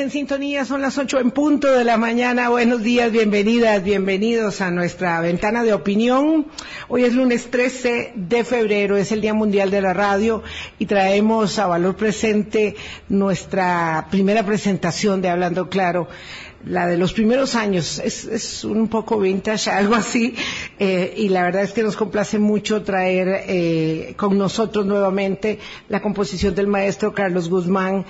en sintonía, son las ocho en punto de la mañana. Buenos días, bienvenidas, bienvenidos a nuestra ventana de opinión. Hoy es lunes 13 de febrero, es el Día Mundial de la Radio y traemos a valor presente nuestra primera presentación de Hablando Claro la de los primeros años, es, es un poco vintage, algo así, eh, y la verdad es que nos complace mucho traer eh, con nosotros nuevamente la composición del maestro Carlos Guzmán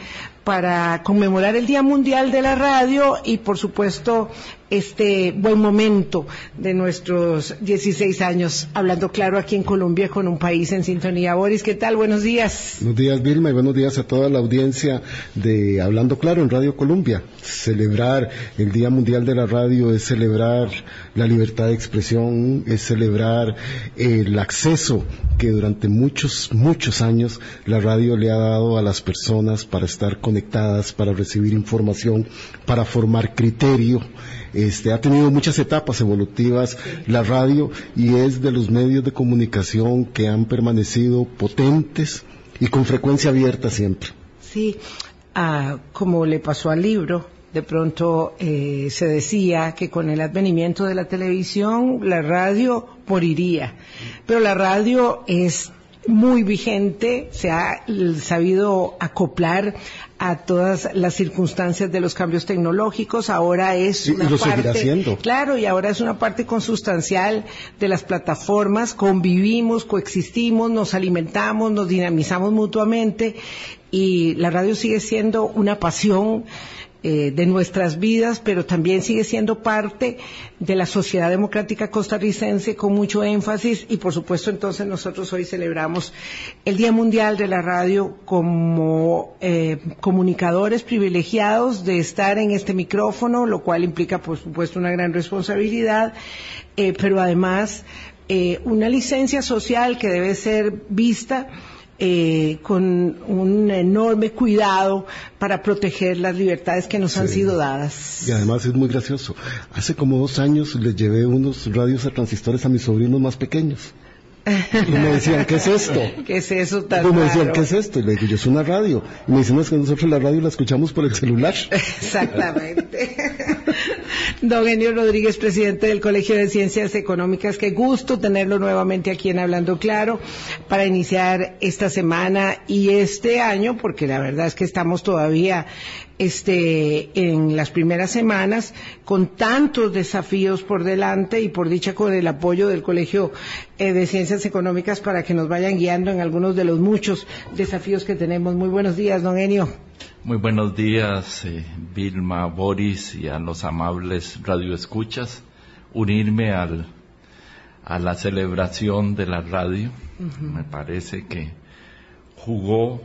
para conmemorar el Día Mundial de la Radio y, por supuesto, este buen momento de nuestros 16 años, hablando claro aquí en Colombia con un país en sintonía. Boris, ¿qué tal? Buenos días. Buenos días, Vilma, y buenos días a toda la audiencia de Hablando Claro en Radio Colombia. Celebrar el Día Mundial de la Radio es celebrar la libertad de expresión, es celebrar el acceso que durante muchos, muchos años la radio le ha dado a las personas para estar conectadas, para recibir información, para formar criterio. Este, ha tenido muchas etapas evolutivas la radio y es de los medios de comunicación que han permanecido potentes y con frecuencia abierta siempre. Sí, ah, como le pasó al libro, de pronto eh, se decía que con el advenimiento de la televisión la radio moriría, pero la radio es muy vigente, se ha sabido acoplar a todas las circunstancias de los cambios tecnológicos, ahora es una y lo parte, haciendo. claro, y ahora es una parte consustancial de las plataformas, convivimos, coexistimos, nos alimentamos, nos dinamizamos mutuamente y la radio sigue siendo una pasión eh, de nuestras vidas, pero también sigue siendo parte de la sociedad democrática costarricense con mucho énfasis. Y por supuesto entonces nosotros hoy celebramos el Día Mundial de la Radio como eh, comunicadores privilegiados de estar en este micrófono, lo cual implica por supuesto una gran responsabilidad, eh, pero además una licencia social que debe ser vista eh, con un enorme cuidado para proteger las libertades que nos han sido dadas. Y además es muy gracioso. Hace como dos años les llevé unos radios a transistores a mis sobrinos más pequeños. Y me decían, ¿qué es esto? ¿Qué es eso tan Y me decían, ¿qué es esto? Y le digo, yo es una radio. Y me dicen, es que nosotros la radio la escuchamos por el celular. Exactamente. Don Enio Rodríguez, presidente del Colegio de Ciencias Económicas, qué gusto tenerlo nuevamente aquí en Hablando Claro para iniciar esta semana y este año, porque la verdad es que estamos todavía este, en las primeras semanas con tantos desafíos por delante y por dicha con el apoyo del Colegio eh, de Ciencias Económicas para que nos vayan guiando en algunos de los muchos desafíos que tenemos. Muy buenos días, don Enio. Muy buenos días, eh, Vilma, Boris y a los amables radioescuchas. Unirme al, a la celebración de la radio. Me parece que jugó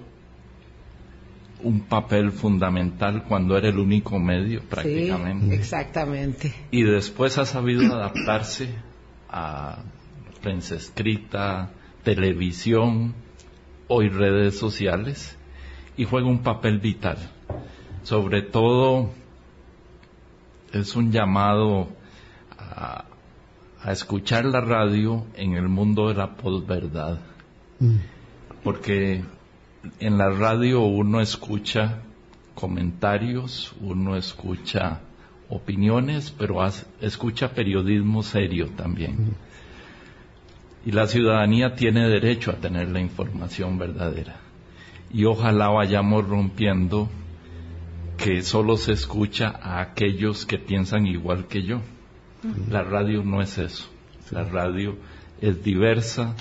un papel fundamental cuando era el único medio prácticamente. exactamente. Y después ha sabido adaptarse a prensa escrita, televisión, hoy redes sociales y juega un papel vital. Sobre todo es un llamado a, escuchar la radio en el mundo de la posverdad. Mm. Porque en la radio uno escucha comentarios, uno escucha opiniones, pero escucha periodismo serio también. Y la ciudadanía tiene derecho a tener la información verdadera y ojalá vayamos rompiendo que solo se escucha a aquellos que piensan igual que yo. La radio no es eso. La radio es diversa,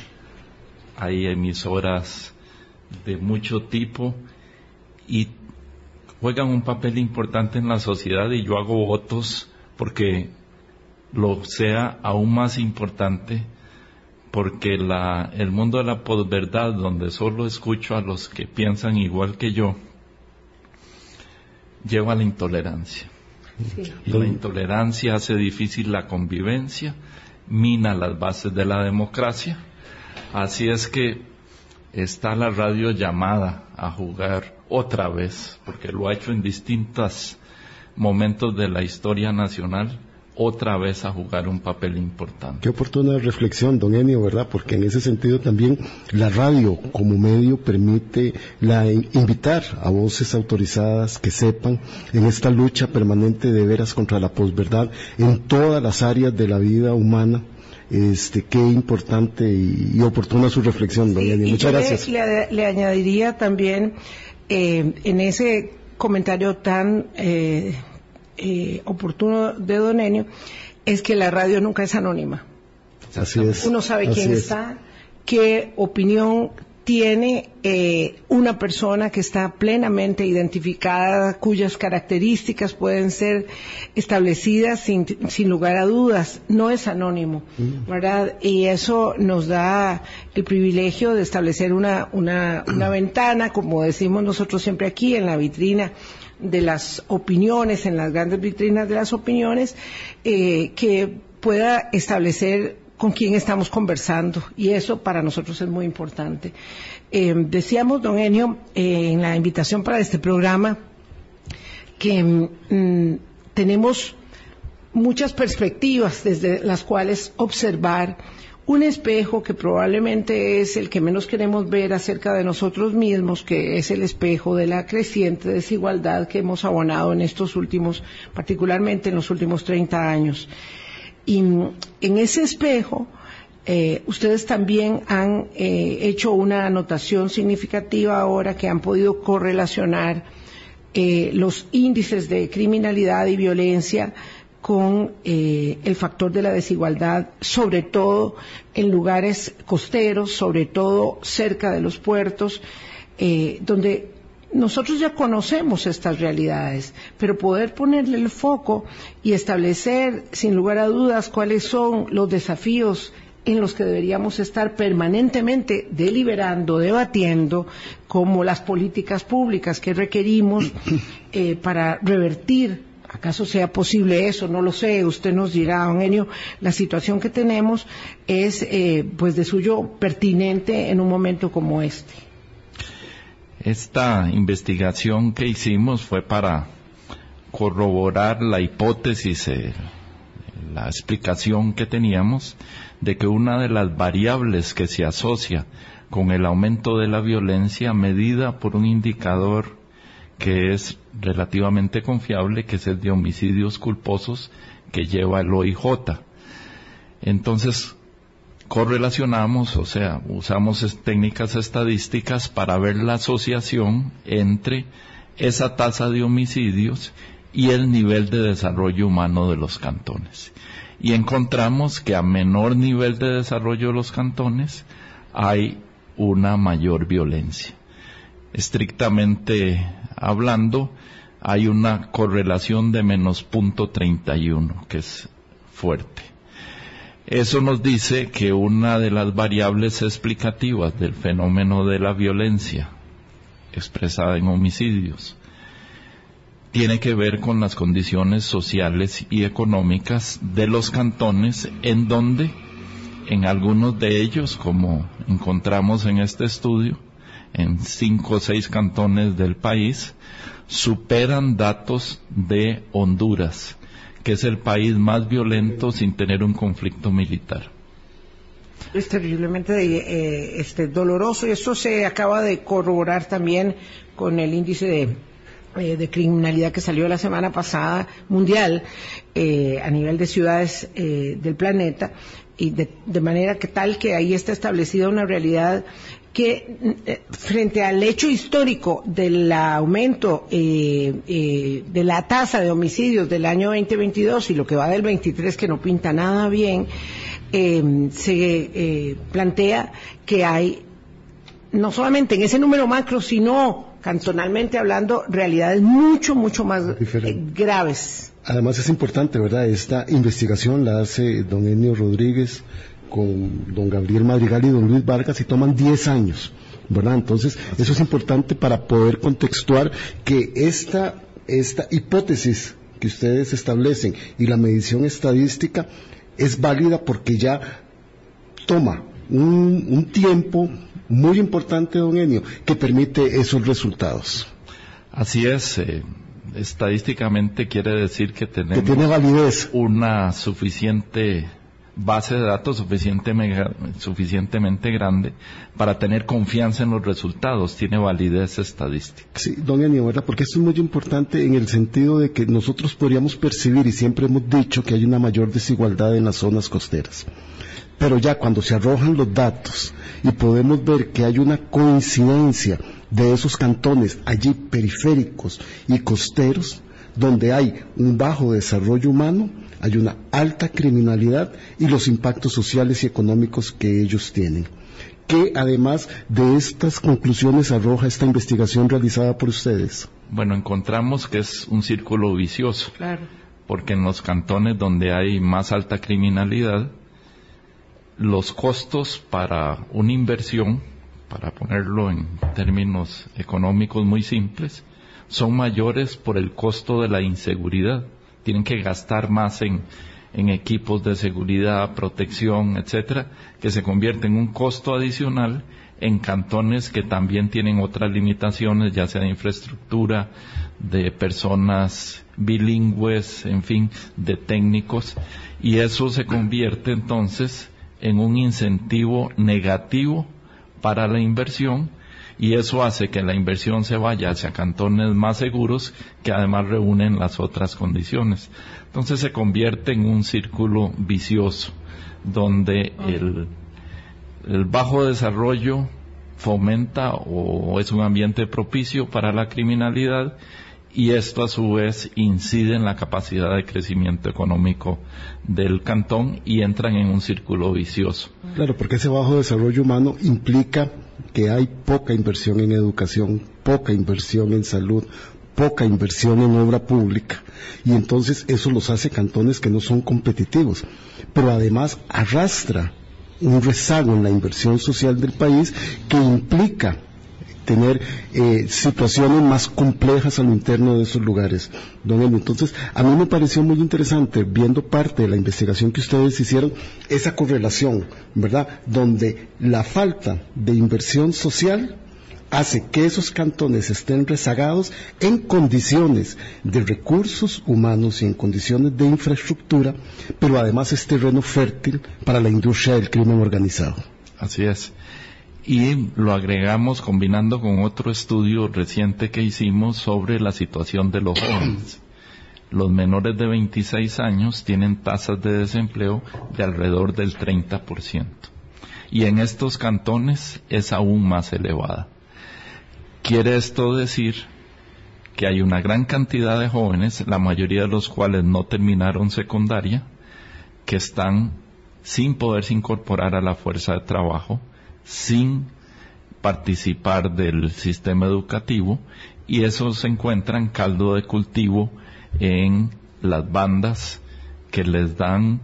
hay emisoras de mucho tipo y juegan un papel importante en la sociedad y yo hago votos porque lo sea aún más importante porque la, el mundo de la posverdad, donde solo escucho a los que piensan igual que yo, lleva a la intolerancia. Y la intolerancia hace difícil la convivencia, mina las bases de la democracia. Así es que está la radio llamada a jugar otra vez, porque lo ha hecho en distintos momentos de la historia nacional, otra vez a jugar un papel importante. Qué oportuna reflexión, don Enio, ¿verdad? Porque en ese sentido también la radio como medio permite la, invitar a voces autorizadas que sepan en esta lucha permanente de veras contra la posverdad en todas las áreas de la vida humana. Este, qué importante y, oportuna su reflexión, Enio. Muchas gracias. Le, añadiría también eh, en ese comentario tan eh, eh, oportuno de Don Enio es que la radio nunca es anónima. Así es. Uno sabe quién está, qué opinión tiene eh, una persona que está plenamente identificada, cuyas características pueden ser establecidas sin, lugar a dudas. No es anónimo, mm. ¿verdad? Y eso nos da el privilegio de establecer una, una, una ventana, como decimos nosotros siempre aquí, en la vitrina de las opiniones, en las grandes vitrinas de las opiniones, eh, que pueda establecer con quién estamos conversando y eso para nosotros es muy importante. Eh, decíamos, don Enio, eh, en la invitación para este programa que mm, tenemos muchas perspectivas desde las cuales observar un espejo que probablemente es el que menos queremos ver acerca de nosotros mismos, que es el espejo de la creciente desigualdad que hemos abonado en estos últimos, particularmente en los últimos 30 años. Y en ese espejo, eh, ustedes también han eh, hecho una anotación significativa ahora que han podido correlacionar eh, los índices de criminalidad y violencia con eh, el factor de la desigualdad, sobre todo en lugares costeros, sobre todo cerca de los puertos, eh, donde nosotros ya conocemos estas realidades, pero poder ponerle el foco y establecer, sin lugar a dudas, cuáles son los desafíos en los que deberíamos estar permanentemente deliberando, debatiendo, como las políticas públicas que requerimos eh, para revertir ¿Acaso sea posible eso? No lo sé. Usted nos dirá, don Enio, la situación que tenemos es, eh, pues, de suyo pertinente en un momento como este. Esta investigación que hicimos fue para corroborar la hipótesis, la explicación que teníamos de que una de las variables que se asocia con el aumento de la violencia medida por un indicador que es relativamente confiable, que es el de homicidios culposos que lleva el OIJ. Entonces, correlacionamos, o sea, usamos técnicas estadísticas para ver la asociación entre esa tasa de homicidios y el nivel de desarrollo humano de los cantones. Y encontramos que a menor nivel de desarrollo de los cantones hay una mayor violencia. Estrictamente hablando, hay una correlación de menos punto 31, que es fuerte. Eso nos dice que una de las variables explicativas del fenómeno de la violencia, expresada en homicidios, tiene que ver con las condiciones sociales y económicas de los cantones en donde, en algunos de ellos, como encontramos en este estudio, en cinco o seis cantones del país superan datos de Honduras, que es el país más violento sin tener un conflicto militar. Es terriblemente eh, este, doloroso y esto se acaba de corroborar también con el índice de, eh, criminalidad que salió la semana pasada mundial eh, a nivel de ciudades del planeta y de, de, manera que tal que ahí está establecida una realidad que eh, frente al hecho histórico del aumento eh, eh, de la tasa de homicidios del año 2022 y lo que va del 23 que no pinta nada bien, se plantea que hay no solamente en ese número macro, sino cantonalmente hablando, realidades mucho, mucho más graves. Además es importante, ¿verdad? Esta investigación la hace don Enio Rodríguez, con don Gabriel Madrigal y don Luis Vargas y toman 10 años, ¿verdad? Entonces, eso es importante para poder contextuar que esta, esta hipótesis que ustedes establecen y la medición estadística es válida porque ya toma un, tiempo muy importante, don Enio, que permite esos resultados. Así es. Eh, estadísticamente quiere decir que tenemos que tiene validez. una suficiente base de datos suficientemente grande para tener confianza en los resultados, tiene validez estadística. Sí, don Ennio, ¿verdad? Porque esto es muy importante en el sentido de que nosotros podríamos percibir, y siempre hemos dicho, que hay una mayor desigualdad en las zonas costeras. Pero ya cuando se arrojan los datos y podemos ver que hay una coincidencia de esos cantones allí periféricos y costeros, donde hay un bajo desarrollo humano, hay una alta criminalidad y los impactos sociales y económicos que ellos tienen. ¿Qué además de estas conclusiones arroja esta investigación realizada por ustedes? Bueno, encontramos que es un círculo vicioso. Claro. Porque en los cantones donde hay más alta criminalidad, los costos para una inversión, para ponerlo en términos económicos muy simples, son mayores por el costo de la inseguridad. Tienen que gastar más en, equipos de seguridad, protección, etcétera, que se convierte en un costo adicional en cantones que también tienen otras limitaciones, ya sea de infraestructura, de personas bilingües, en fin, de técnicos, y eso se convierte entonces en un incentivo negativo para la inversión y eso hace que la inversión se vaya hacia cantones más seguros que además reúnen las otras condiciones. Entonces se convierte en un círculo vicioso donde el, el bajo desarrollo fomenta o es un ambiente propicio para la criminalidad y esto a su vez incide en la capacidad de crecimiento económico del cantón y entran en un círculo vicioso. Claro, porque ese bajo desarrollo humano implica que hay poca inversión en educación, poca inversión en salud, poca inversión en obra pública. Y entonces eso los hace cantones que no son competitivos, pero además arrastra un rezago en la inversión social del país que implica tener eh, situaciones más complejas a lo interno de esos lugares. Don Entonces, a mí me pareció muy interesante, viendo parte de la investigación que ustedes hicieron, esa correlación, ¿verdad? Donde la falta de inversión social hace que esos cantones estén rezagados en condiciones de recursos humanos y en condiciones de infraestructura, pero además es terreno fértil para la industria del crimen organizado. Así es y lo agregamos combinando con otro estudio reciente que hicimos sobre la situación de los jóvenes. Los menores de 26 años tienen tasas de desempleo de alrededor del 30%. Y en estos cantones es aún más elevada. Quiere esto decir que hay una gran cantidad de jóvenes, la mayoría de los cuales no terminaron secundaria, que están sin poderse incorporar a la fuerza de trabajo, sin participar del sistema educativo y eso se encuentra en caldo de cultivo en las bandas que les dan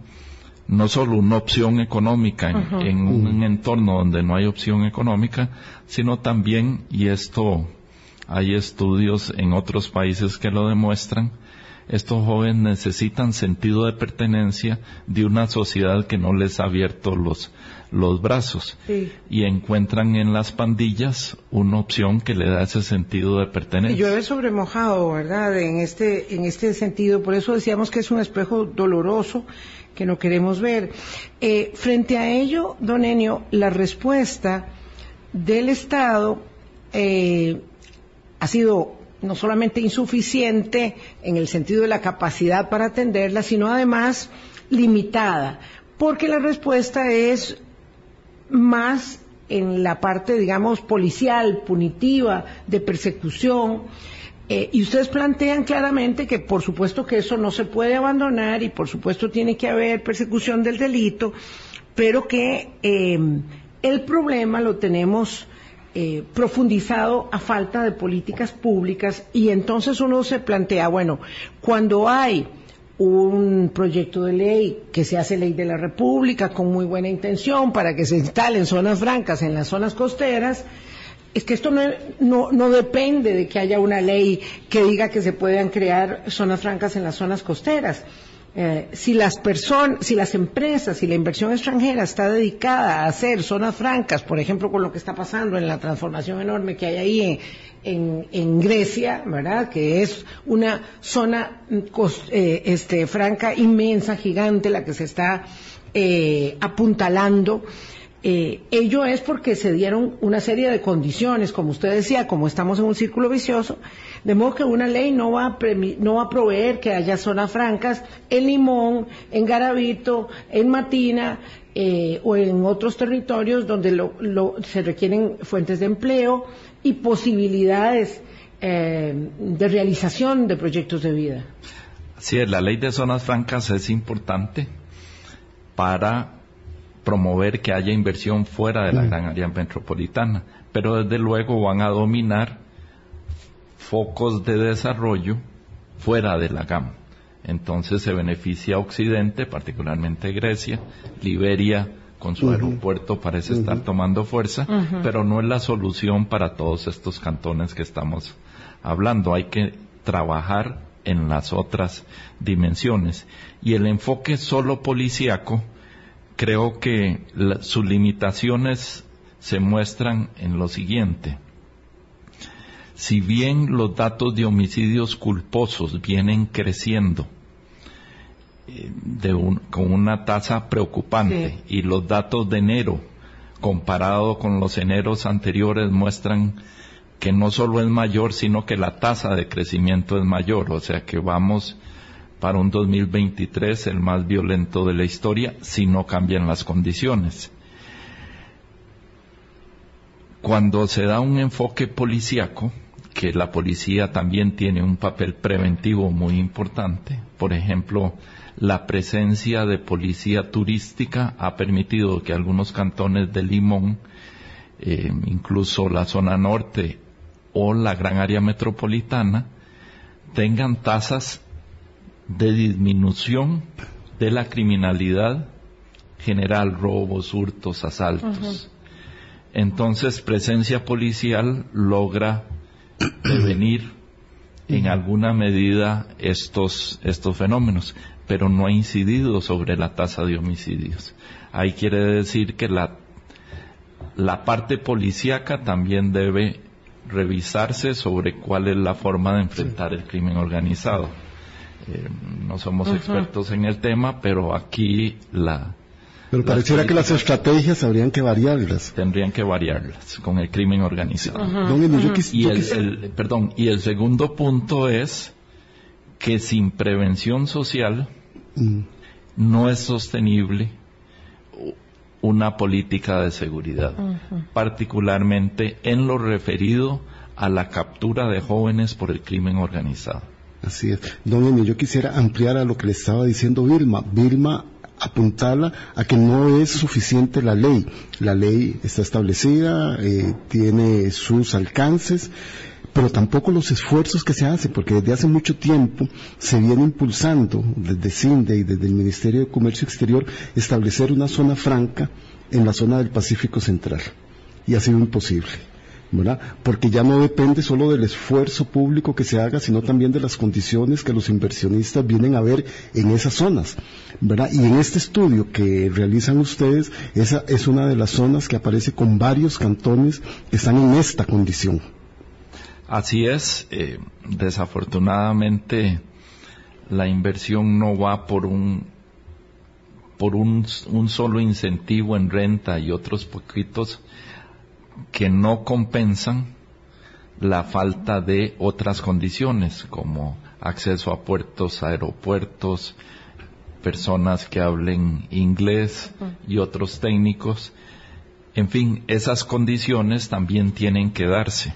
no solo una opción económica en, un entorno donde no hay opción económica, sino también, y esto hay estudios en otros países que lo demuestran, estos jóvenes necesitan sentido de pertenencia de una sociedad que no les ha abierto los, los brazos y encuentran en las pandillas una opción que le da ese sentido de pertenencia. Y llueve sobre mojado, ¿verdad? En este, en este sentido, por eso decíamos que es un espejo doloroso que no queremos ver. Eh, frente a ello, don Enio, la respuesta del Estado eh, ha sido no solamente insuficiente en el sentido de la capacidad para atenderla, sino además limitada, porque la respuesta es más en la parte, digamos, policial, punitiva, de persecución. Eh, y ustedes plantean claramente que por supuesto que eso no se puede abandonar y por supuesto tiene que haber persecución del delito, pero que eh, el problema lo tenemos eh, profundizado a falta de políticas públicas y entonces uno se plantea, bueno, cuando hay un proyecto de ley que se hace ley de la República con muy buena intención para que se instalen zonas francas en las zonas costeras, es que esto no, no, depende de que haya una ley que diga que se puedan crear zonas francas en las zonas costeras. Eh, si las personas, si las empresas, si la inversión extranjera está dedicada a hacer zonas francas, por ejemplo, con lo que está pasando en la transformación enorme que hay ahí en, Grecia, ¿verdad? Que es una zona eh, este, franca inmensa, gigante, la que se está eh, apuntalando. ello es porque se dieron una serie de condiciones, como usted decía, como estamos en un círculo vicioso, de modo que una ley no va a, no va a proveer que haya zonas francas en Limón, en Garavito, en Matina eh, o en otros territorios donde se requieren fuentes de empleo y posibilidades eh, de realización de proyectos de vida. Sí, la ley de zonas francas es importante para promover que haya inversión fuera de la mm. gran área metropolitana, pero desde luego van a dominar focos de desarrollo fuera de la GAM. Entonces se beneficia a Occidente, particularmente Grecia, Liberia con su aeropuerto parece estar tomando fuerza, pero no es la solución para todos estos cantones que estamos hablando. Hay que trabajar en las otras dimensiones. Y el enfoque solo policíaco, creo que sus limitaciones se muestran en lo siguiente si bien los datos de homicidios culposos vienen creciendo eh, con una tasa preocupante y los datos de enero comparado con los eneros anteriores muestran que no solo es mayor, sino que la tasa de crecimiento es mayor, o sea que vamos para un 2023 el más violento de la historia si no cambian las condiciones. Cuando se da un enfoque policíaco, que la policía también tiene un papel preventivo muy importante. Por ejemplo, la presencia de policía turística ha permitido que algunos cantones de Limón, eh, incluso la zona norte o la gran área metropolitana, tengan tasas de disminución de la criminalidad general, robos, hurtos, asaltos. Entonces, presencia policial logra prevenir en alguna medida estos, estos fenómenos, pero no ha incidido sobre la tasa de homicidios. Ahí quiere decir que la, la parte policíaca también debe revisarse sobre cuál es la forma de enfrentar el crimen organizado. Eh, no somos expertos en el tema, pero aquí la, pero pareciera que las estrategias habrían que variarlas. Tendrían que variarlas con el crimen organizado. y, el, perdón, y el segundo punto es que sin prevención social mm. no es sostenible una política de seguridad, particularmente en lo referido a la captura de jóvenes por el crimen organizado. Así es. Don Emilio, yo quisiera ampliar a lo que le estaba diciendo Vilma. Vilma apuntala a que no es suficiente la ley. La ley está establecida, eh, tiene sus alcances, pero tampoco los esfuerzos que se hacen, porque desde hace mucho tiempo se viene impulsando desde CINDE y desde el Ministerio de Comercio Exterior establecer una zona franca en la zona del Pacífico Central. Y ha sido imposible. Porque ya no depende solo del esfuerzo público que se haga, sino también de las condiciones que los inversionistas vienen a ver en esas zonas, Y en este estudio que realizan ustedes, esa es una de las zonas que aparece con varios cantones que están en esta condición. Así es, eh, desafortunadamente la inversión no va por un por un solo incentivo en renta y otros poquitos que no compensan la falta de otras condiciones como acceso a puertos, aeropuertos, personas que hablen inglés y otros técnicos. En fin, esas condiciones también tienen que darse.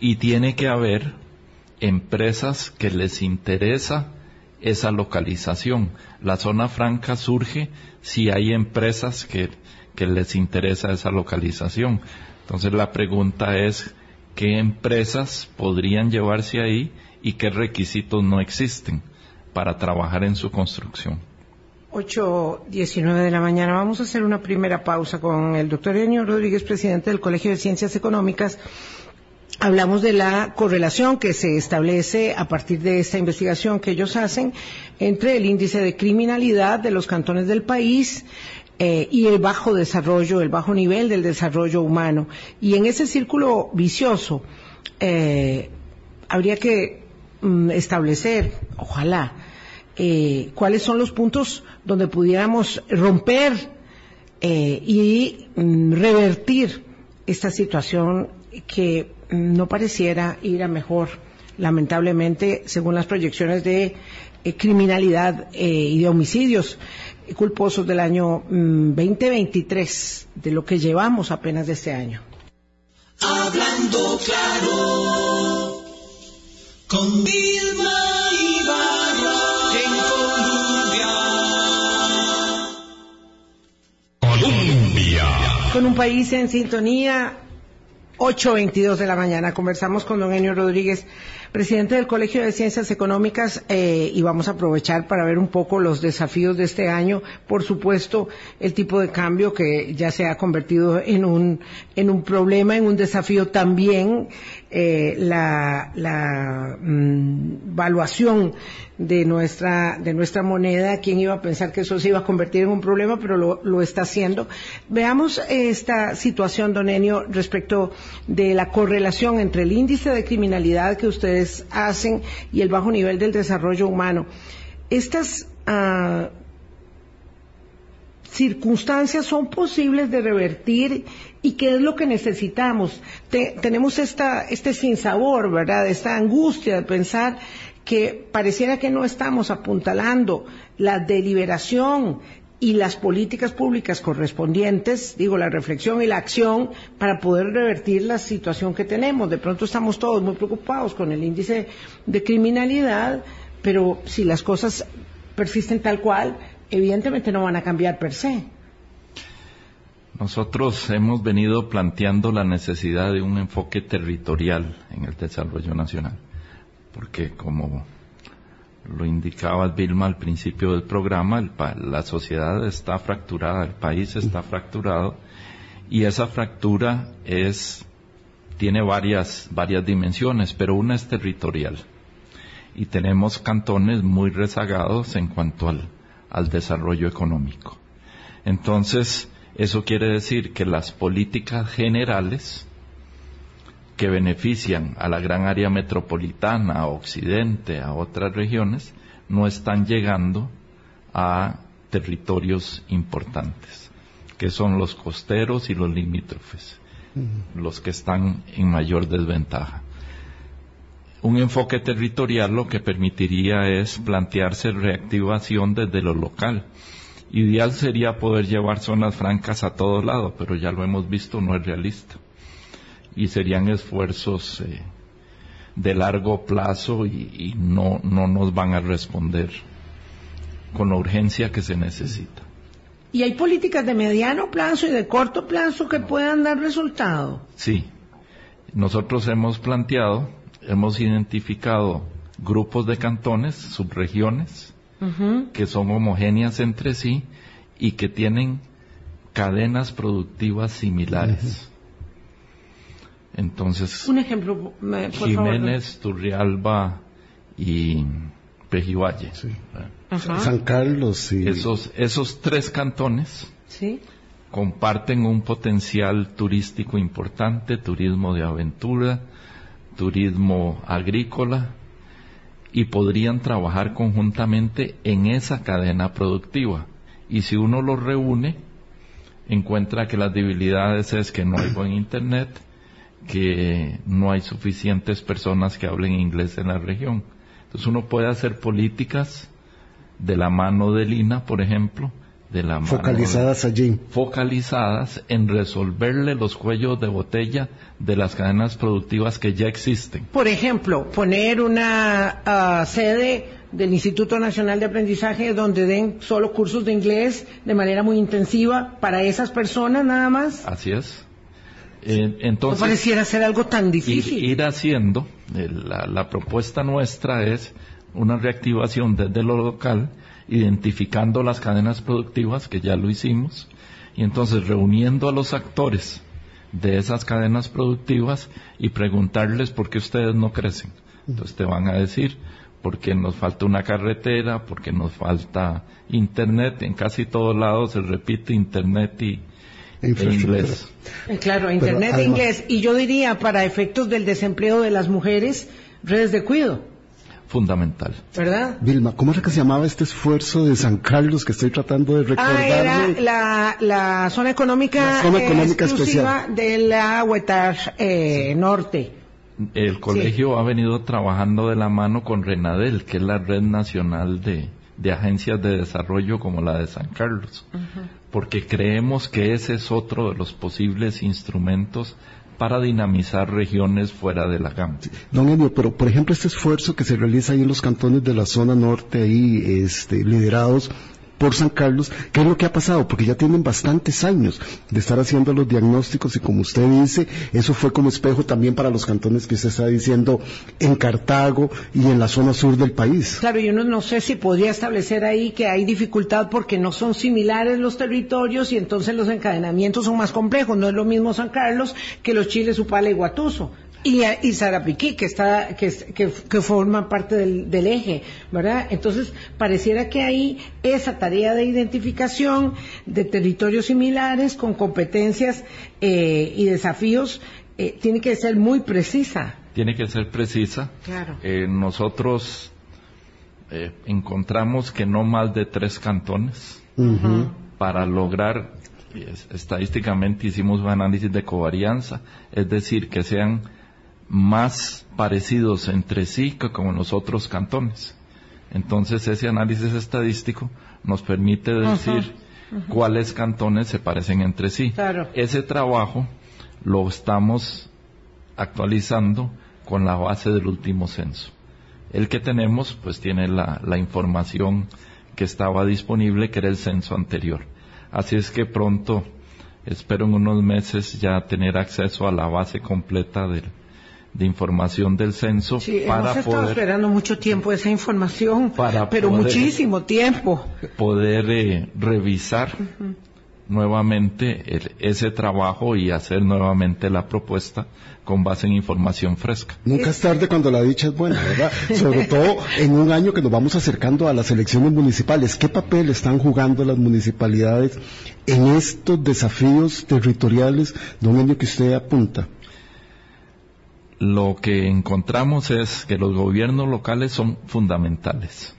Y tiene que haber empresas que les interesa esa localización. La zona franca surge si hay empresas que, que les interesa esa localización. Entonces la pregunta es, ¿qué empresas podrían llevarse ahí y qué requisitos no existen para trabajar en su construcción? 8.19 de la mañana. Vamos a hacer una primera pausa con el doctor Enio Rodríguez, presidente del Colegio de Ciencias Económicas, hablamos de la correlación que se establece a partir de esta investigación que ellos hacen entre el índice de criminalidad de los cantones del país eh, y el bajo desarrollo, el bajo nivel del desarrollo humano. Y en ese círculo vicioso eh, habría que mm, establecer, ojalá, eh, cuáles son los puntos donde pudiéramos romper y mm, revertir esta situación que no pareciera ir a mejor, lamentablemente, según las proyecciones de criminalidad y de homicidios culposos del año 2023, mm, de lo que llevamos apenas de este año. Hablando claro, con Vilma Ibarra, en Colombia. Colombia. Con un país en sintonía, 8.22 de la mañana. Conversamos con don Enio Rodríguez presidente del Colegio de Ciencias Económicas, eh, y vamos a aprovechar para ver un poco los desafíos de este año. Por supuesto, el tipo de cambio que ya se ha convertido en un, en un problema, en un desafío también, eh, la, la mm, valuación de nuestra, de nuestra moneda. ¿Quién iba a pensar que eso se iba a convertir en un problema? Pero lo, lo está haciendo. Veamos esta situación, don Enio, respecto de la correlación entre el índice de criminalidad que ustedes hacen y el bajo nivel del desarrollo humano. Estas ah, circunstancias son posibles de revertir y qué es lo que necesitamos. tenemos esta, este sinsabor, ¿verdad? Esta angustia de pensar que pareciera que no estamos apuntalando la deliberación y las políticas públicas correspondientes, digo, la reflexión y la acción para poder revertir la situación que tenemos. De pronto estamos todos muy preocupados con el índice de criminalidad, pero si las cosas persisten tal cual, evidentemente no van a cambiar per se. Nosotros hemos venido planteando la necesidad de un enfoque territorial en el desarrollo nacional, porque como lo indicaba Vilma al principio del programa, la sociedad está fracturada, el país está fracturado y esa fractura es tiene varias varias dimensiones, pero una es territorial y tenemos cantones muy rezagados en cuanto al, al desarrollo económico. Entonces, eso quiere decir que las políticas generales que benefician a la gran área metropolitana, a Occidente, a otras regiones, no están llegando a territorios importantes, que son los costeros y los limítrofes, los que están en mayor desventaja. Un enfoque territorial lo que permitiría es plantearse reactivación desde lo local. Ideal sería poder llevar zonas francas a todos lados, pero ya lo hemos visto, no es realista y serían esfuerzos eh, de largo plazo y, no, no nos van a responder con la urgencia que se necesita. ¿Y hay políticas de mediano plazo y de corto plazo que puedan dar resultado? Sí. Nosotros hemos planteado, hemos identificado grupos de cantones, subregiones, que son homogéneas entre sí y que tienen cadenas productivas similares. Entonces, un ejemplo, Jiménez, Turrialba y Pejivalle. San Carlos y... Esos, esos tres cantones comparten un potencial turístico importante, turismo de aventura, turismo agrícola, y podrían trabajar conjuntamente en esa cadena productiva. Y si uno los reúne, encuentra que las debilidades es que no hay buen internet, que no hay suficientes personas que hablen inglés en la región. Entonces uno puede hacer políticas de la mano de Lina, por ejemplo, de la focalizadas allí, focalizadas en resolverle los cuellos de botella de las cadenas productivas que ya existen. Por ejemplo, poner una ah, sede del Instituto Nacional de Aprendizaje donde den solo cursos de inglés de manera muy intensiva para esas personas nada más. Así es. Eh, entonces, no pareciera ser algo tan difícil. Ir, haciendo, eh, la, propuesta nuestra es una reactivación desde lo local, identificando las cadenas productivas, que ya lo hicimos, y entonces reuniendo a los actores de esas cadenas productivas y preguntarles por qué ustedes no crecen. Entonces te van a decir, porque nos falta una carretera, porque nos falta internet, en casi todos lados se repite internet y inglés. Eh, claro, internet e inglés. Y yo diría, para efectos del desempleo de las mujeres, redes de cuido fundamental. ¿Verdad? Vilma, ¿cómo era que se llamaba este esfuerzo de San Carlos que estoy tratando de recordar? Ah, era la, zona económica, exclusiva de la Huetar eh, Norte. El colegio ha venido trabajando de la mano con Renadel, que es la red nacional de, agencias de desarrollo como la de San Carlos, porque creemos que ese es otro de los posibles instrumentos para dinamizar regiones fuera de la gama. Don Enio, pero por ejemplo este esfuerzo que se realiza ahí en los cantones de la zona norte, ahí este, liderados por San Carlos, ¿qué es lo que ha pasado? Porque ya tienen bastantes años de estar haciendo los diagnósticos y como usted dice, eso fue como espejo también para los cantones que usted está diciendo en Cartago y en la zona sur del país. Claro, yo no, sé si podría establecer ahí que hay dificultad porque no son similares los territorios y entonces los encadenamientos son más complejos. No es lo mismo San Carlos que los chiles Upala y Guatuso y, y Sarapiquí, que, está, que, que, forma parte del, eje, ¿verdad? Entonces, pareciera que ahí esa tarea de identificación de territorios similares con competencias eh, y desafíos eh, tiene que ser muy precisa. Tiene que ser precisa. Claro. Eh, nosotros encontramos que no más de tres cantones para lograr estadísticamente hicimos un análisis de covarianza, es decir, que sean más parecidos entre sí que con los otros cantones. Entonces ese análisis estadístico nos permite decir cuáles cantones se parecen entre sí. Ese trabajo lo estamos actualizando con la base del último censo. El que tenemos pues tiene la, la información que estaba disponible que era el censo anterior. Así es que pronto, espero en unos meses ya tener acceso a la base completa del, de información del censo sí, para hemos estado esperando mucho tiempo esa información, pero muchísimo tiempo. Poder eh, revisar nuevamente ese trabajo y hacer nuevamente la propuesta con base en información fresca. Nunca es tarde cuando la dicha es buena, ¿verdad? Sobre todo en un año que nos vamos acercando a las elecciones municipales. ¿Qué papel están jugando las municipalidades en estos desafíos territoriales, don Enio, que usted apunta? Lo que encontramos es que los gobiernos locales son fundamentales,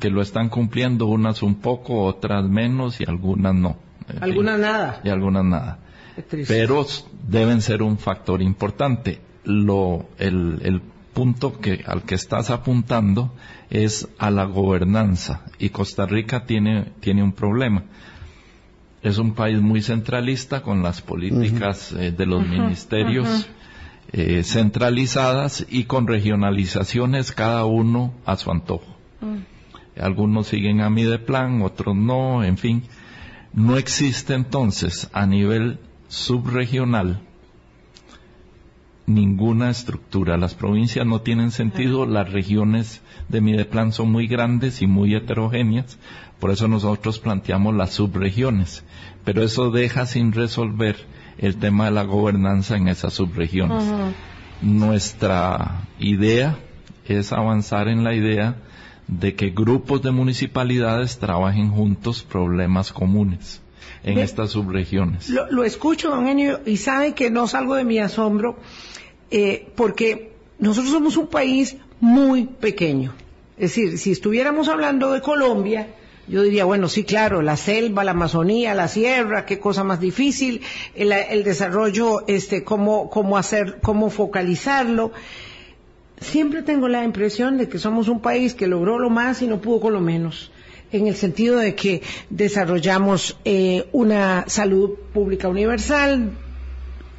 que lo están cumpliendo unas un poco, otras menos y algunas no. Algunas nada. Y algunas nada. Pero deben ser un factor importante. Lo, el, el punto que, al que estás apuntando es a la gobernanza y Costa Rica tiene, tiene un problema. Es un país muy centralista con las políticas eh, de los ministerios eh, centralizadas y con regionalizaciones cada uno a su antojo. Mm. Algunos siguen a mi de plan, otros no, en fin. No existe entonces a nivel subregional ninguna estructura. Las provincias no tienen sentido, las regiones de Mideplan son muy grandes y muy heterogéneas, por eso nosotros planteamos las subregiones, pero eso deja sin resolver el tema de la gobernanza en esas subregiones. Nuestra idea es avanzar en la idea de que grupos de municipalidades trabajen juntos problemas comunes en estas subregiones. Lo, escucho, don Enio, y sabe que no salgo de mi asombro, eh, porque nosotros somos un país muy pequeño. Es decir, si estuviéramos hablando de Colombia, yo diría, bueno, sí, claro, la selva, la Amazonía, la sierra, qué cosa más difícil, el, desarrollo, este, cómo, cómo hacer, cómo focalizarlo. Siempre tengo la impresión de que somos un país que logró lo más y no pudo con lo menos en el sentido de que desarrollamos eh, una salud pública universal,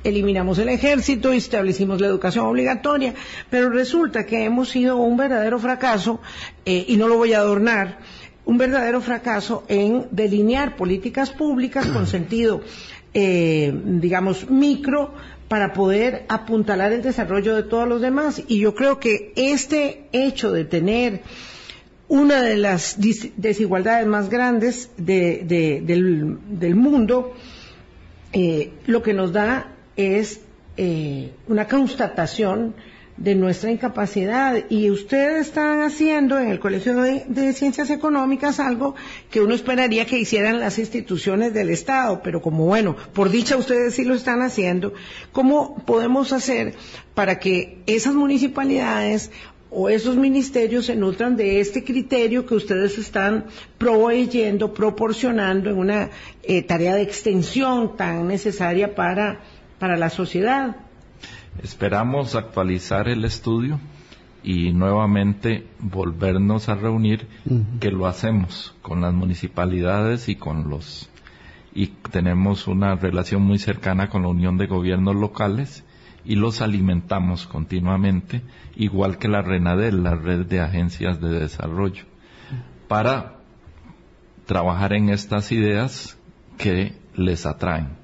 eliminamos el ejército establecimos la educación obligatoria, pero resulta que hemos sido un verdadero fracaso, eh, y no lo voy a adornar, un verdadero fracaso en delinear políticas públicas con sentido, eh, digamos, micro para poder apuntalar el desarrollo de todos los demás. Y yo creo que este hecho de tener una de las desigualdades más grandes del, mundo eh, lo que nos da es eh, una constatación de nuestra incapacidad y ustedes están haciendo en el Colegio de, Ciencias Económicas algo que uno esperaría que hicieran las instituciones del Estado, pero como bueno, por dicha ustedes sí lo están haciendo, ¿cómo podemos hacer para que esas municipalidades o esos ministerios se nutran de este criterio que ustedes están proveyendo, proporcionando en una eh, tarea de extensión tan necesaria para, para la sociedad? Esperamos actualizar el estudio y nuevamente volvernos a reunir, que lo hacemos con las municipalidades y con los y tenemos una relación muy cercana con la Unión de Gobiernos Locales y los alimentamos continuamente, igual que la RENADEL, la red de agencias de desarrollo, para trabajar en estas ideas que les atraen.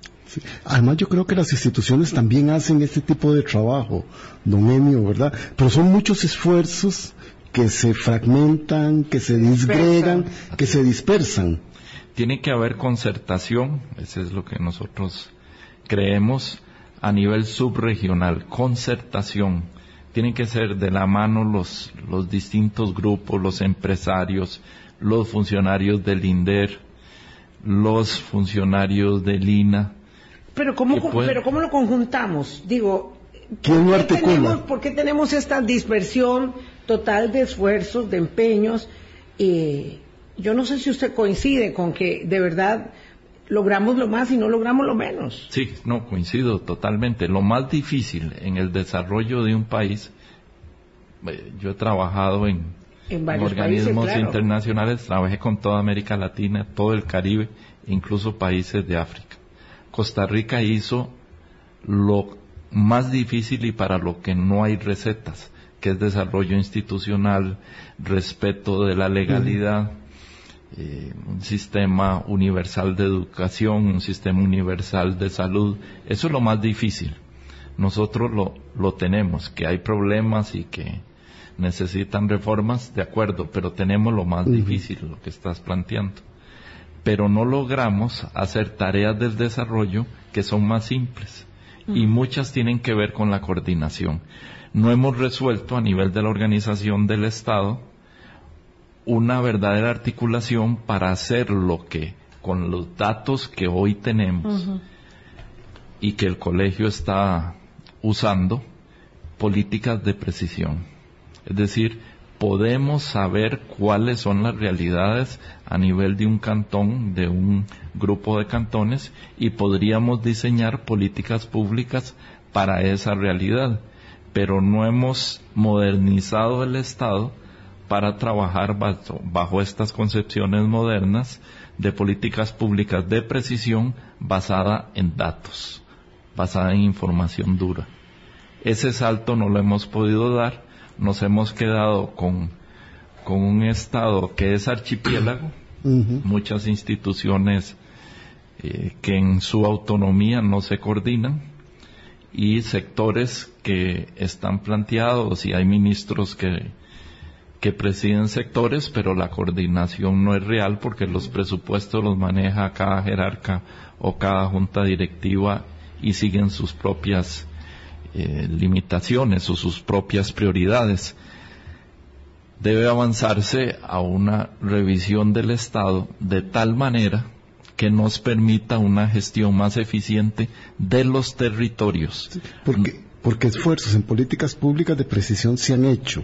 Además, yo creo que las instituciones también hacen este tipo de trabajo, don Enio, ¿verdad? Pero son muchos esfuerzos que se fragmentan, que se disgregan, que se dispersan. Tiene que haber concertación, eso es lo que nosotros creemos, a nivel subregional, concertación. Tienen que ser de la mano los, los distintos grupos, los empresarios, los funcionarios del INDER, los funcionarios del INA, pero ¿cómo, pero ¿cómo lo conjuntamos? Digo, ¿Quién ¿por, qué tenemos, ¿por qué tenemos esta dispersión total de esfuerzos, de empeños? Eh, yo no sé si usted coincide con que de verdad logramos lo más y no logramos lo menos. Sí, no, coincido totalmente. Lo más difícil en el desarrollo de un país, eh, yo he trabajado en, organismos internacionales, trabajé con toda América Latina, todo el Caribe, incluso países de África. Costa Rica hizo lo más difícil y para lo que no hay recetas, que es desarrollo institucional, respeto de la legalidad, eh, un sistema universal de educación, un sistema universal de salud. Eso es lo más difícil. Nosotros lo, lo tenemos, que hay problemas y que necesitan reformas, de acuerdo, pero tenemos lo más difícil, lo que estás planteando pero no logramos hacer tareas del desarrollo que son más simples y muchas tienen que ver con la coordinación. No hemos resuelto a nivel de la organización del Estado una verdadera articulación para hacer lo que con los datos que hoy tenemos y que el colegio está usando, políticas de precisión. Es decir, podemos saber cuáles son las realidades a nivel de un cantón, de un grupo de cantones, y podríamos diseñar políticas públicas para esa realidad. Pero no hemos modernizado el Estado para trabajar bajo, estas concepciones modernas de políticas públicas de precisión basada en datos, basada en información dura. Ese salto no lo hemos podido dar nos hemos quedado con, con un Estado que es archipiélago, muchas instituciones eh, que en su autonomía no se coordinan y sectores que están planteados y hay ministros que, que presiden sectores, pero la coordinación no es real porque los presupuestos los maneja cada jerarca o cada junta directiva y siguen sus propias eh, limitaciones o sus propias prioridades. Debe avanzarse a una revisión del Estado de tal manera que nos permita una gestión más eficiente de los territorios. Porque esfuerzos en políticas públicas de precisión se han hecho.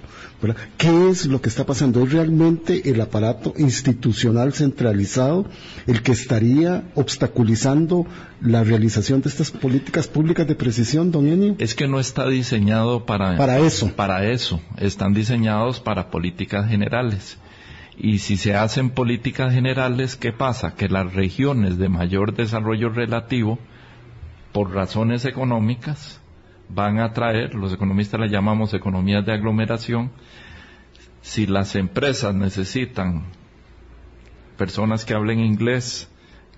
¿Qué es lo que está pasando? ¿Es realmente el aparato institucional centralizado el que estaría obstaculizando la realización de estas políticas públicas de precisión, don Enio? Es que no está diseñado para, para eso. Para eso. Están diseñados para políticas generales. Y si se hacen políticas generales, ¿qué pasa? Que las regiones de mayor desarrollo relativo, por razones económicas, van a traer, los economistas la llamamos economías de aglomeración, si las empresas necesitan personas que hablen inglés,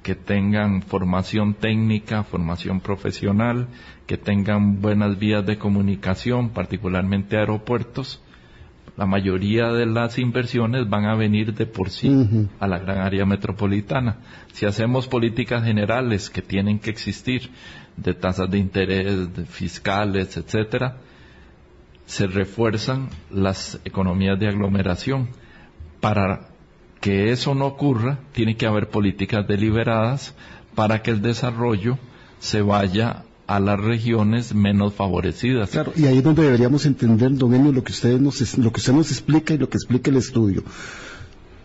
que tengan formación técnica, formación profesional, que tengan buenas vías de comunicación, particularmente aeropuertos, la mayoría de las inversiones van a venir de por sí a la gran área metropolitana. Si hacemos políticas generales que tienen que existir de tasas de interés fiscales, etcétera, se refuerzan las economías de aglomeración. Para que eso no ocurra, tiene que haber políticas deliberadas para que el desarrollo se vaya a las regiones menos favorecidas. Claro, y ahí es donde deberíamos entender, don lo que, ustedes nos, lo que usted nos explica y lo que explica el estudio.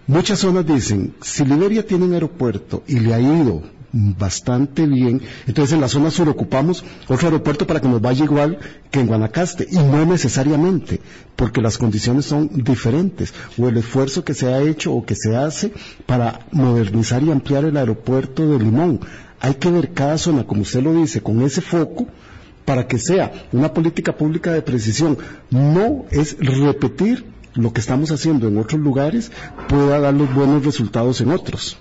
Muchas zonas dicen, si Liberia tiene un aeropuerto y le ha ido bastante bien. Entonces en la zona sur ocupamos otro aeropuerto para que nos vaya igual que en Guanacaste y no necesariamente porque las condiciones son diferentes o el esfuerzo que se ha hecho o que se hace para modernizar y ampliar el aeropuerto de Limón. Hay que ver cada zona, como usted lo dice, con ese foco para que sea una política pública de precisión. No es repetir lo que estamos haciendo en otros lugares pueda dar los buenos resultados en otros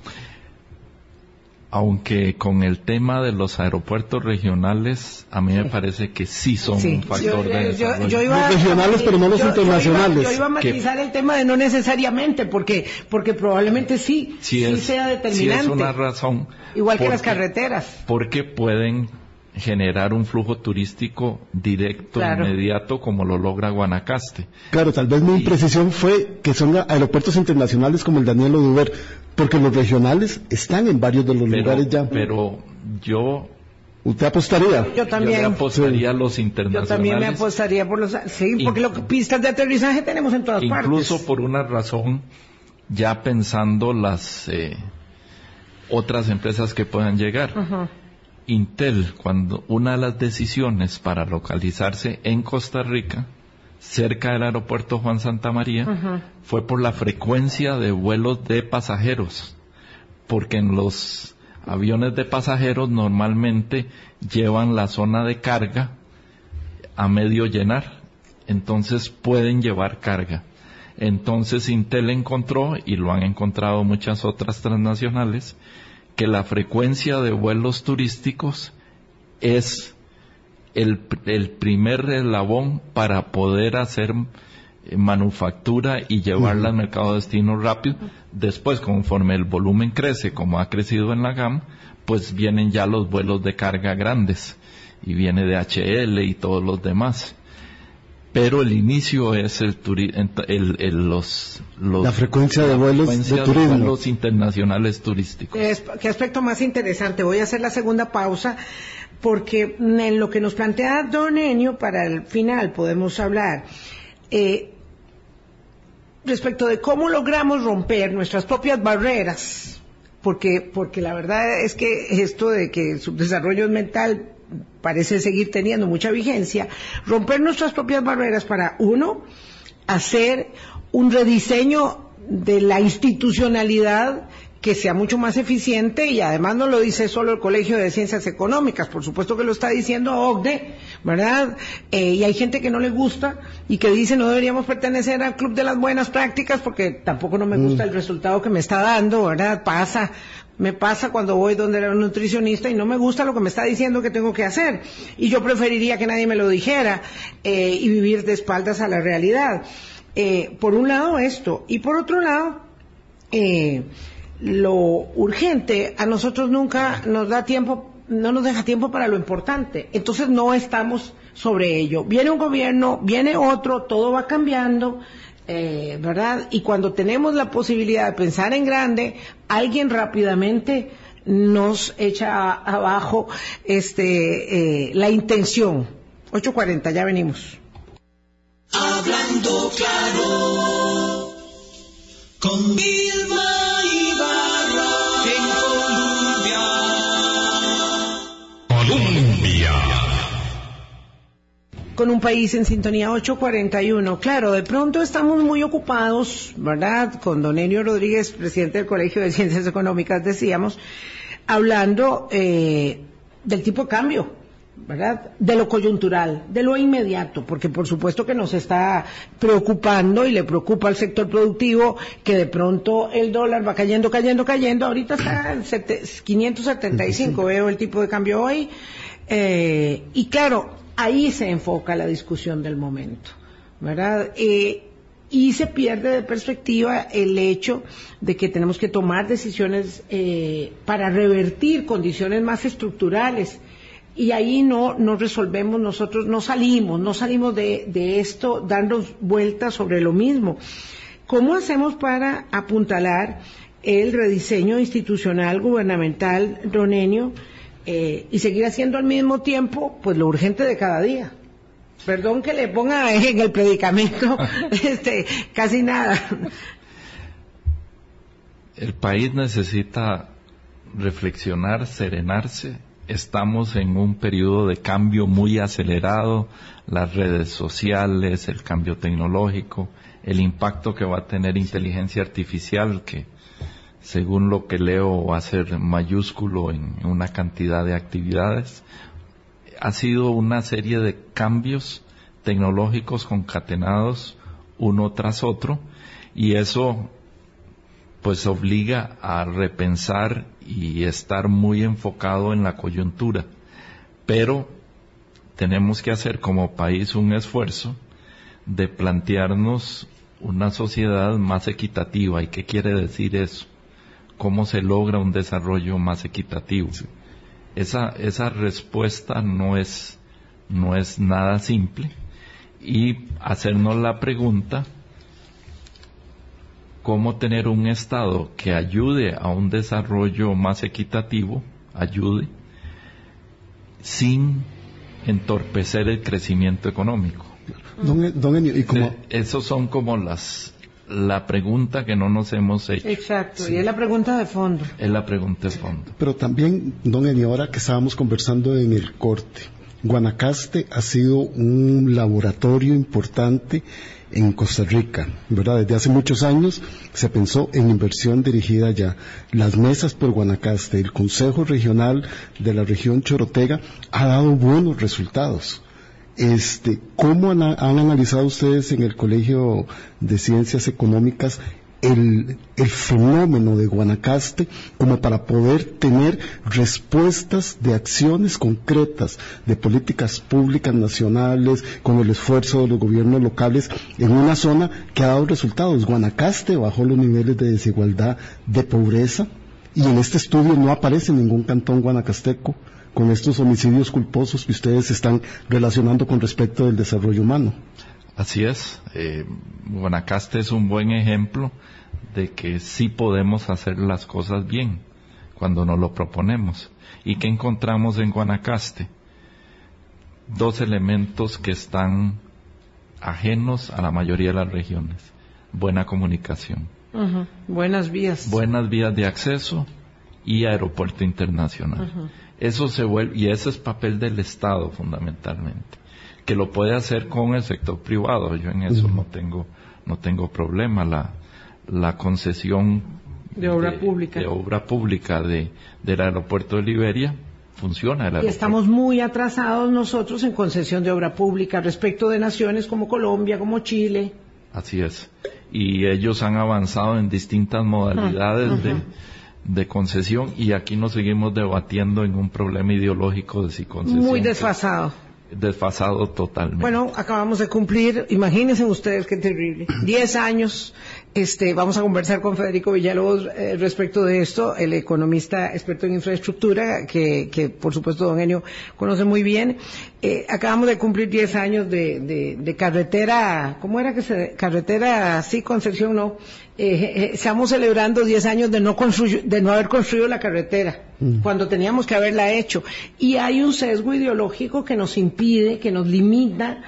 aunque con el tema de los aeropuertos regionales, a mí me parece que sí son un factor de desarrollo. los regionales, pero no los internacionales. Yo iba, a matizar el tema de no necesariamente, porque porque probablemente sí, sí, sea determinante. Sí es una razón. Igual que las carreteras. Porque pueden generar un flujo turístico directo, inmediato, como lo logra Guanacaste. Claro, tal vez mi imprecisión fue que son aeropuertos internacionales como el Daniel Oduber, porque los regionales están en varios de los lugares ya. Pero yo ¿Usted apostaría? Yo también. Yo apostaría a los internacionales. Yo también me apostaría por los... Sí, porque lo, pistas de aterrizaje tenemos en todas partes. Incluso por una razón, ya pensando las eh, otras empresas que puedan llegar. Intel, cuando una de las decisiones para localizarse en Costa Rica, cerca del aeropuerto Juan Santa María, fue por la frecuencia de vuelos de pasajeros, porque en los aviones de pasajeros normalmente llevan la zona de carga a medio llenar, entonces pueden llevar carga. Entonces Intel encontró, y lo han encontrado muchas otras transnacionales, que la frecuencia de vuelos turísticos es el, primer eslabón para poder hacer eh, manufactura y llevarla al mercado de destino rápido. Después, conforme el volumen crece, como ha crecido en la GAM, pues vienen ya los vuelos de carga grandes y viene de HL y todos los demás pero el inicio es el, el, los, la frecuencia de vuelos de turismo. vuelos internacionales turísticos. ¿Qué aspecto más interesante? Voy a hacer la segunda pausa porque en lo que nos plantea Don Enio para el final podemos hablar eh, respecto de cómo logramos romper nuestras propias barreras porque porque la verdad es que esto de que el subdesarrollo es mental parece seguir teniendo mucha vigencia, romper nuestras propias barreras para, uno, hacer un rediseño de la institucionalidad que sea mucho más eficiente y además no lo dice solo el Colegio de Ciencias Económicas, por supuesto que lo está diciendo OCDE, ¿verdad? Eh, y hay gente que no le gusta y que dice no deberíamos pertenecer al club de las buenas prácticas porque tampoco no me gusta mm. el resultado que me está dando, ¿verdad? Pasa me pasa cuando voy donde era un nutricionista y no me gusta lo que me está diciendo que tengo que hacer. Y yo preferiría que nadie me lo dijera eh, y vivir de espaldas a la realidad. Eh, por un lado esto. Y por otro lado, eh, lo urgente a nosotros nunca nos da tiempo, no nos deja tiempo para lo importante. Entonces no estamos sobre ello. Viene un gobierno, viene otro, todo va cambiando. Eh, ¿verdad? Y cuando tenemos la posibilidad de pensar en grande, alguien rápidamente nos echa abajo este, eh, la intención. 8.40, ya venimos. Hablando claro, con Vilma con un país en sintonía 841. Claro, de pronto estamos muy ocupados, ¿verdad? Con don Enio Rodríguez, presidente del Colegio de Ciencias Económicas, decíamos, hablando eh, del tipo de cambio, ¿verdad? De lo coyuntural, de lo inmediato, porque por supuesto que nos está preocupando y le preocupa al sector productivo que de pronto el dólar va cayendo, cayendo, cayendo. Ahorita está en 575, veo el tipo de cambio hoy. Eh, y claro, ahí se enfoca la discusión del momento, ¿verdad? Eh, y se pierde de perspectiva el hecho de que tenemos que tomar decisiones eh, para revertir condiciones más estructurales y ahí no, no resolvemos nosotros, no salimos, no salimos de, de esto dando vueltas sobre lo mismo. ¿Cómo hacemos para apuntalar el rediseño institucional gubernamental, Ronenio, eh, y seguir haciendo al mismo tiempo pues lo urgente de cada día? Perdón que le ponga en el predicamento este, casi nada. El país necesita reflexionar, serenarse. Estamos en un periodo de cambio muy acelerado, las redes sociales, el cambio tecnológico, el impacto que va a tener inteligencia artificial, que según lo que leo va a ser mayúsculo en una cantidad de actividades ha sido una serie de cambios tecnológicos concatenados uno tras otro y eso pues obliga a repensar y estar muy enfocado en la coyuntura. Pero tenemos que hacer como país un esfuerzo de plantearnos una sociedad más equitativa. ¿Y qué quiere decir eso? ¿Cómo se logra un desarrollo más equitativo? esa, esa respuesta no es, no es nada simple y hacernos la pregunta cómo tener un Estado que ayude a un desarrollo más equitativo, ayude, sin entorpecer el crecimiento económico. Don, y como... Esos son como las, la pregunta que no nos hemos hecho. Exacto, y es la pregunta de fondo. Es la pregunta de fondo. Pero también, don Eni, ahora que estábamos conversando en el corte, Guanacaste ha sido un laboratorio importante en Costa Rica, ¿verdad? Desde hace muchos años se pensó en inversión dirigida allá. Las mesas por Guanacaste, el Consejo Regional de la región Chorotega ha dado buenos resultados. Este, ¿Cómo han, analizado ustedes en el Colegio de Ciencias Económicas el, fenómeno de Guanacaste como para poder tener respuestas de acciones concretas de políticas públicas nacionales con el esfuerzo de los gobiernos locales en una zona que ha dado resultados. Guanacaste bajó los niveles de desigualdad, de pobreza y en este estudio no aparece ningún cantón guanacasteco con estos homicidios culposos que ustedes están relacionando con respecto del desarrollo humano. Así es. Eh, Guanacaste es un buen ejemplo de que sí podemos hacer las cosas bien cuando nos lo proponemos. ¿Y qué encontramos en Guanacaste? Dos elementos que están ajenos a la mayoría de las regiones. Buena comunicación. Buenas vías. Buenas vías de acceso y aeropuerto internacional. Eso se vuelve, y ese es papel del Estado fundamentalmente, que lo puede hacer con el sector privado. Yo en eso no tengo, no tengo problema. La, la concesión de obra pública, de obra pública de, del aeropuerto de Liberia funciona. y estamos muy atrasados nosotros en concesión de obra pública respecto de naciones como Colombia, como Chile. Así es. Y ellos han avanzado en distintas modalidades de de concesión y aquí nos seguimos debatiendo en un problema ideológico de si concesión. Muy desfasado. Desfasado totalmente. Bueno, acabamos de cumplir, imagínense ustedes qué terrible, diez años este, vamos a conversar con Federico Villalobos eh, respecto de esto, el economista experto en infraestructura, que, que por supuesto don Enio conoce muy bien. Eh, acabamos de cumplir 10 años de, de, carretera, ¿cómo era que se, carretera, sí, Concepción, no? Eh, estamos celebrando 10 años de no, de no haber construido la carretera, mm. cuando teníamos que haberla hecho. Y hay un sesgo ideológico que nos impide, que nos limita,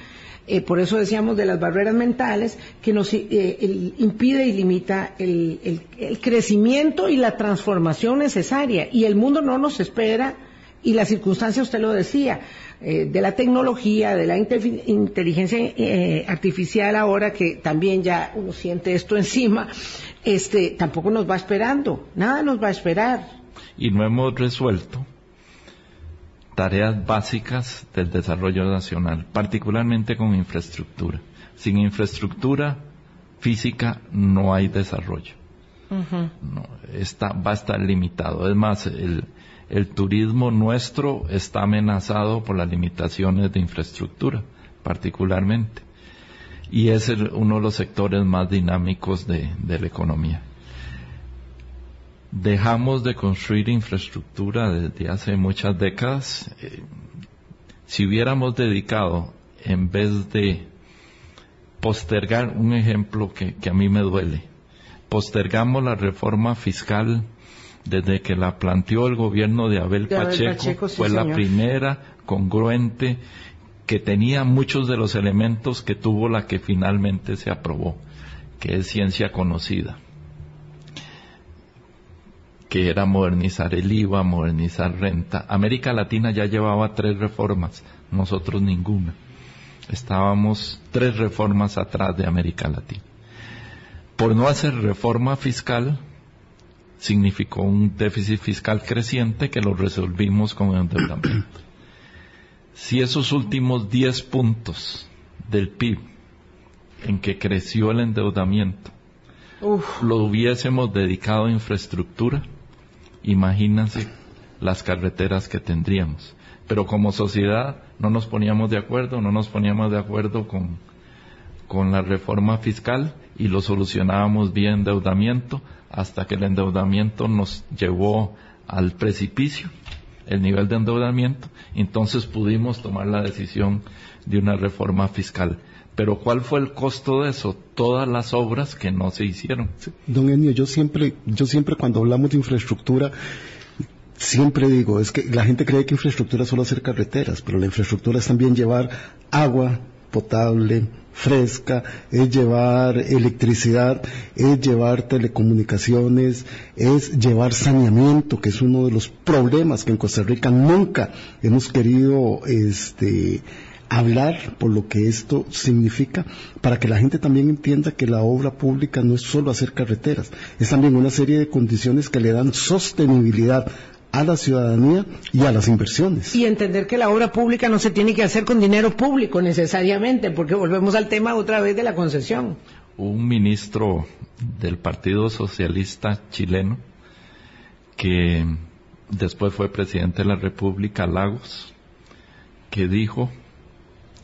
eh, por eso decíamos de las barreras mentales, que nos eh, impide y limita el, crecimiento y la transformación necesaria. Y el mundo no nos espera, y la circunstancia, usted lo decía, eh, de la tecnología, de la inteligencia artificial ahora, que también ya uno siente esto encima, este, tampoco nos va esperando, nada nos va a esperar. Y no hemos resuelto tareas básicas del desarrollo nacional, particularmente con infraestructura. Sin infraestructura física no hay desarrollo. no, está, va a estar limitado. Es más, el, el turismo nuestro está amenazado por las limitaciones de infraestructura, particularmente. y es el- uno de los sectores más dinámicos de, de la economía. Dejamos de construir infraestructura desde hace muchas décadas. Eh, si hubiéramos dedicado, en vez de postergar un ejemplo que, que a mí me duele, postergamos la reforma fiscal desde que la planteó el gobierno de Abel De Abel Pacheco, Pacheco, sí, fue la primera congruente que tenía muchos de los elementos que tuvo la que finalmente se aprobó, que es ciencia conocida, que era modernizar el IVA, modernizar renta. América Latina ya llevaba tres reformas, nosotros ninguna. Estábamos tres reformas atrás de América Latina. Por no hacer reforma fiscal, significó un déficit fiscal creciente que lo resolvimos con endeudamiento. Si esos últimos 10 puntos del PIB en que creció el endeudamiento Uf, lo hubiésemos dedicado a infraestructura, imagínense las carreteras que tendríamos. Pero como sociedad no nos poníamos de acuerdo, no nos poníamos de acuerdo con, con la reforma fiscal y lo solucionábamos vía endeudamiento hasta que el endeudamiento nos llevó al precipicio, el nivel de endeudamiento, entonces pudimos tomar la decisión de una reforma fiscal. Pero ¿cuál fue el costo de eso? Todas las obras que no se hicieron. Don Enio, yo siempre, yo siempre cuando hablamos de infraestructura, siempre digo, es que la gente cree que infraestructura es solo hacer carreteras, pero la infraestructura es también llevar agua potable, fresca, es llevar electricidad, es llevar telecomunicaciones, es llevar saneamiento, que es uno de los problemas que en Costa Rica nunca hemos querido este hablar por lo que esto significa, para que la gente también entienda que la obra pública no es solo hacer carreteras, es también una serie de condiciones que le dan sostenibilidad a la ciudadanía y a las inversiones. y entender que la obra pública no se tiene que hacer con dinero público necesariamente, porque volvemos al tema otra vez de la concesión. un ministro del Partido Socialista chileno que después fue presidente de la República, Lagos, que dijo,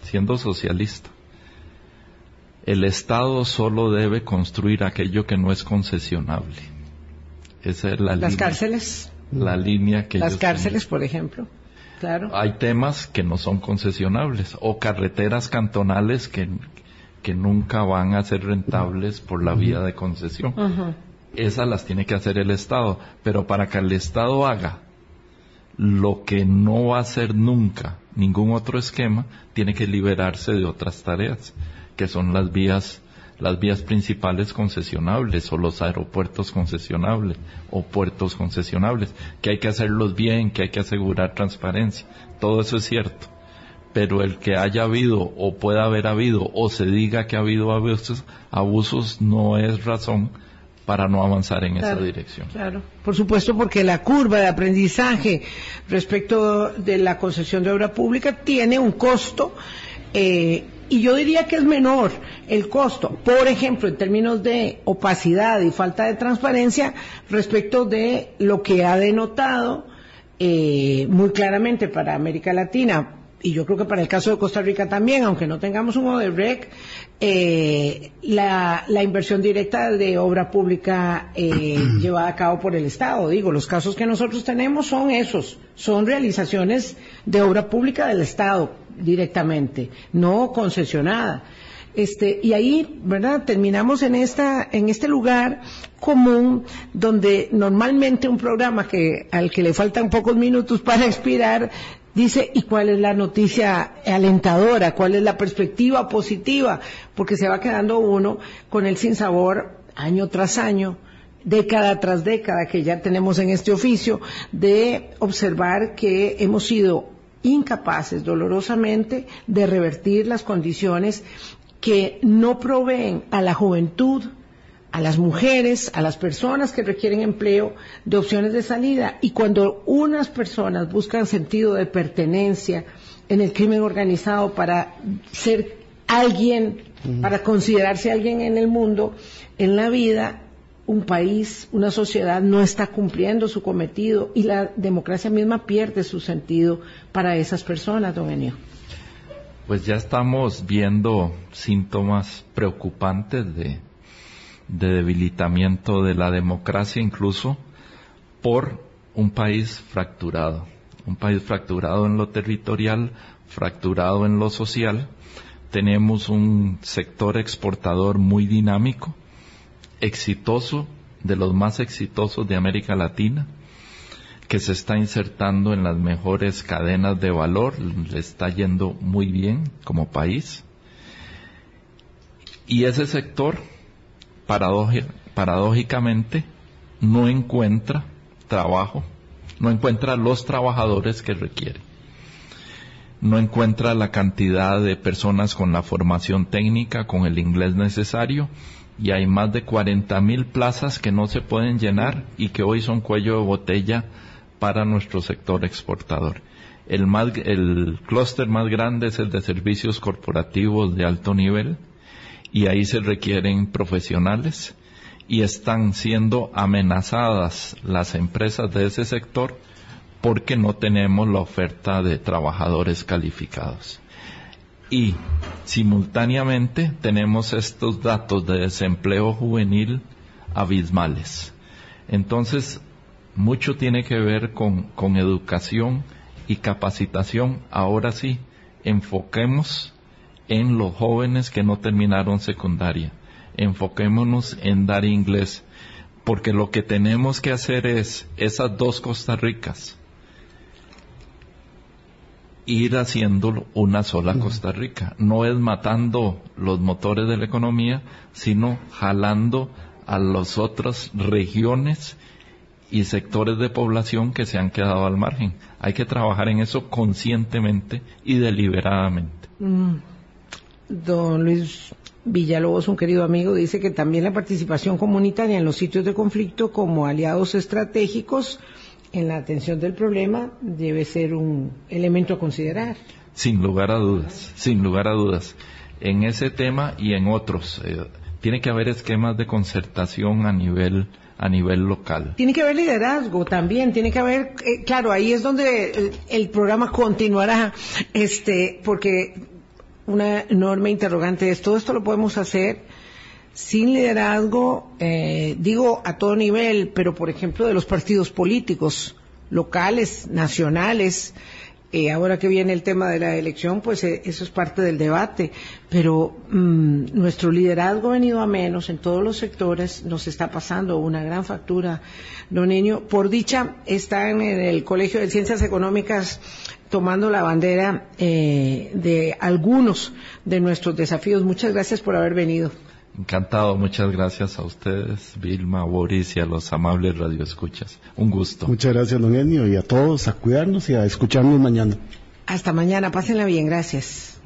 siendo socialista, el Estado solo debe construir aquello que no es concesionable. Esa es la Las línea, cárceles, la línea que las cárceles, por ejemplo. Claro. hay temas que no son concesionables o carreteras cantonales que, que nunca van a ser rentables por la vía de concesión. Esas las tiene que hacer el Estado, pero para que el Estado haga lo que no va a hacer nunca ningún otro esquema, tiene que liberarse de otras tareas, que son las vías las vías principales concesionables o los aeropuertos concesionables o puertos concesionables, que hay que hacerlos bien, que hay que asegurar transparencia. Todo eso es cierto. Pero el que haya habido o pueda haber habido o se diga que ha habido abusos, abusos no es razón para no avanzar en esa dirección. Claro, por supuesto, porque la curva de aprendizaje respecto de la concesión de obra pública tiene un costo eh, y yo diría que es menor el costo, por ejemplo, en términos de opacidad y falta de transparencia respecto de lo que ha denotado eh, muy claramente para América Latina y yo creo que para el caso de Costa Rica también, aunque no tengamos un ODEREC, eh, la, la inversión directa de obra pública eh, llevada a cabo por el Estado. Digo, los casos que nosotros tenemos son esos, son realizaciones de obra pública del Estado directamente, no concesionada. Este, y ahí, ¿verdad? Terminamos en esta, en este lugar común donde normalmente un programa que, al que le faltan pocos minutos para expirar, dice, ¿y cuál es la noticia alentadora? ¿Cuál es la perspectiva positiva? Porque se va quedando uno con el sinsabor año tras año, década tras década que ya tenemos en este oficio, de observar que hemos sido incapaces dolorosamente de revertir las condiciones que no proveen a la juventud, a las mujeres, a las personas que requieren empleo, de opciones de salida. Y cuando unas personas buscan sentido de pertenencia en el crimen organizado para ser alguien, para considerarse alguien en el mundo, en la vida, un país, una sociedad no está cumpliendo su cometido y la democracia misma pierde su sentido para esas personas, don Enio. Pues ya estamos viendo síntomas preocupantes de, de debilitamiento de la democracia, incluso por un país fracturado. Un país fracturado en lo territorial, fracturado en lo social. Tenemos un sector exportador muy dinámico, exitoso, de los más exitosos de América Latina, que se está insertando en las mejores cadenas de valor, le está yendo muy bien como país. Y ese sector, paradójicamente, no encuentra trabajo, no encuentra los trabajadores que requiere. No encuentra la cantidad de personas con la formación técnica, con el inglés necesario, y hay más de 40 mil plazas que no se pueden llenar y que hoy son cuello de botella para nuestro sector exportador. El, clúster más grande es el de servicios corporativos de alto nivel y ahí se requieren profesionales y están siendo amenazadas las empresas de ese sector porque no tenemos la oferta de trabajadores calificados. Y simultáneamente tenemos estos datos de desempleo juvenil abismales. Entonces, mucho tiene que ver con, educación y capacitación. Ahora sí, enfoquemos en los jóvenes que no terminaron secundaria. Enfoquémonos en dar inglés, porque lo que tenemos que hacer es esas dos Costa Ricas, ir haciendo una sola Costa Rica. No es matando los motores de la economía, sino jalando a las otras regiones y sectores de población que se han quedado al margen. Hay que trabajar en eso conscientemente y deliberadamente. Mm. Don Luis Villalobos, un querido amigo, dice que también la participación comunitaria en los sitios de conflicto como aliados estratégicos en la atención del problema debe ser un elemento a considerar. Sin lugar a dudas, sin lugar a dudas. En ese tema y en otros, eh, tiene que haber esquemas de concertación a nivel a nivel local. Tiene que haber liderazgo también, tiene que haber, eh, claro, ahí es donde el, el, programa continuará, este, porque una enorme interrogante es, todo esto lo podemos hacer sin liderazgo, eh, digo a todo nivel, pero por ejemplo de los partidos políticos locales, nacionales, eh, ahora que viene el tema de la elección, pues eh, eso es parte del debate, pero mmm, nuestro liderazgo ha venido a menos en todos los sectores, nos está pasando una gran factura, don Niño. Por dicha, están en el Colegio de Ciencias Económicas tomando la bandera eh, de algunos de nuestros desafíos. Muchas gracias por haber venido. Encantado, muchas gracias a ustedes, Vilma, Boris y a los amables radioescuchas. Un gusto. Muchas gracias, don Enio, y a todos a cuidarnos y a escucharnos mañana. Hasta mañana, pásenla bien, gracias.